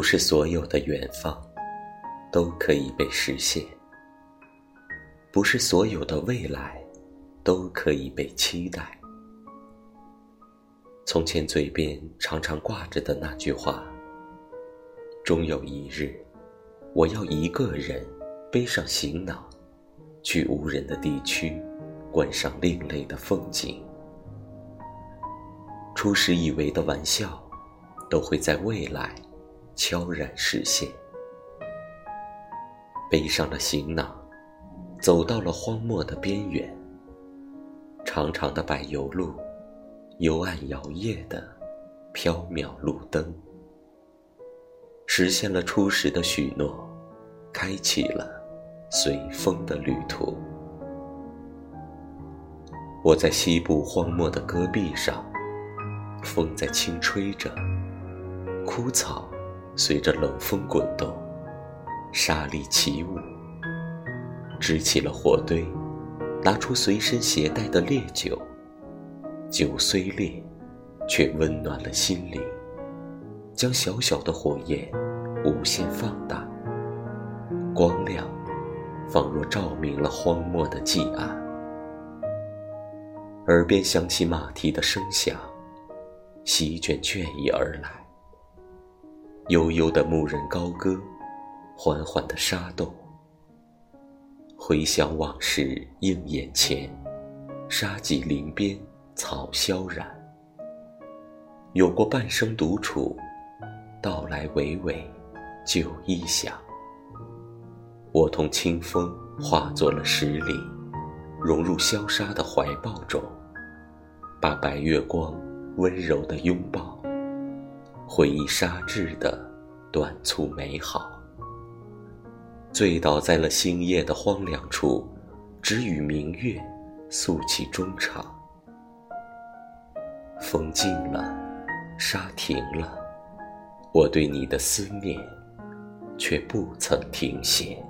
不是所有的远方都可以被实现，不是所有的未来都可以被期待。从前嘴边常常挂着的那句话：“终有一日，我要一个人背上行囊，去无人的地区，观赏另类的风景。”初时以为的玩笑，都会在未来悄然实现。背上了行囊，走到了荒漠的边缘，长长的柏油路。幽暗摇曳的缥缈路灯，实现了初时的许诺，开启了随风的旅途。我在西部荒漠的戈壁上，风在轻吹着，枯草随着冷风滚动，沙粒起舞，支起了火堆，拿出随身携带的烈酒。酒虽烈，却温暖了心灵，将小小的火焰无限放大，光亮仿若照明了荒漠的寂暗。耳边响起马蹄的声响，席卷倦意而来。悠悠的牧人高歌，缓缓的沙洞。回想往事映眼前，沙棘林边。草萧然，有过半生独处，到来娓娓，旧忆响。我同清风化作了十里，融入萧沙的怀抱中，把白月光温柔的拥抱，回忆沙质的短促美好。醉倒在了星夜的荒凉处，只与明月诉起衷肠。风静了，沙停了，我对你的思念却不曾停歇。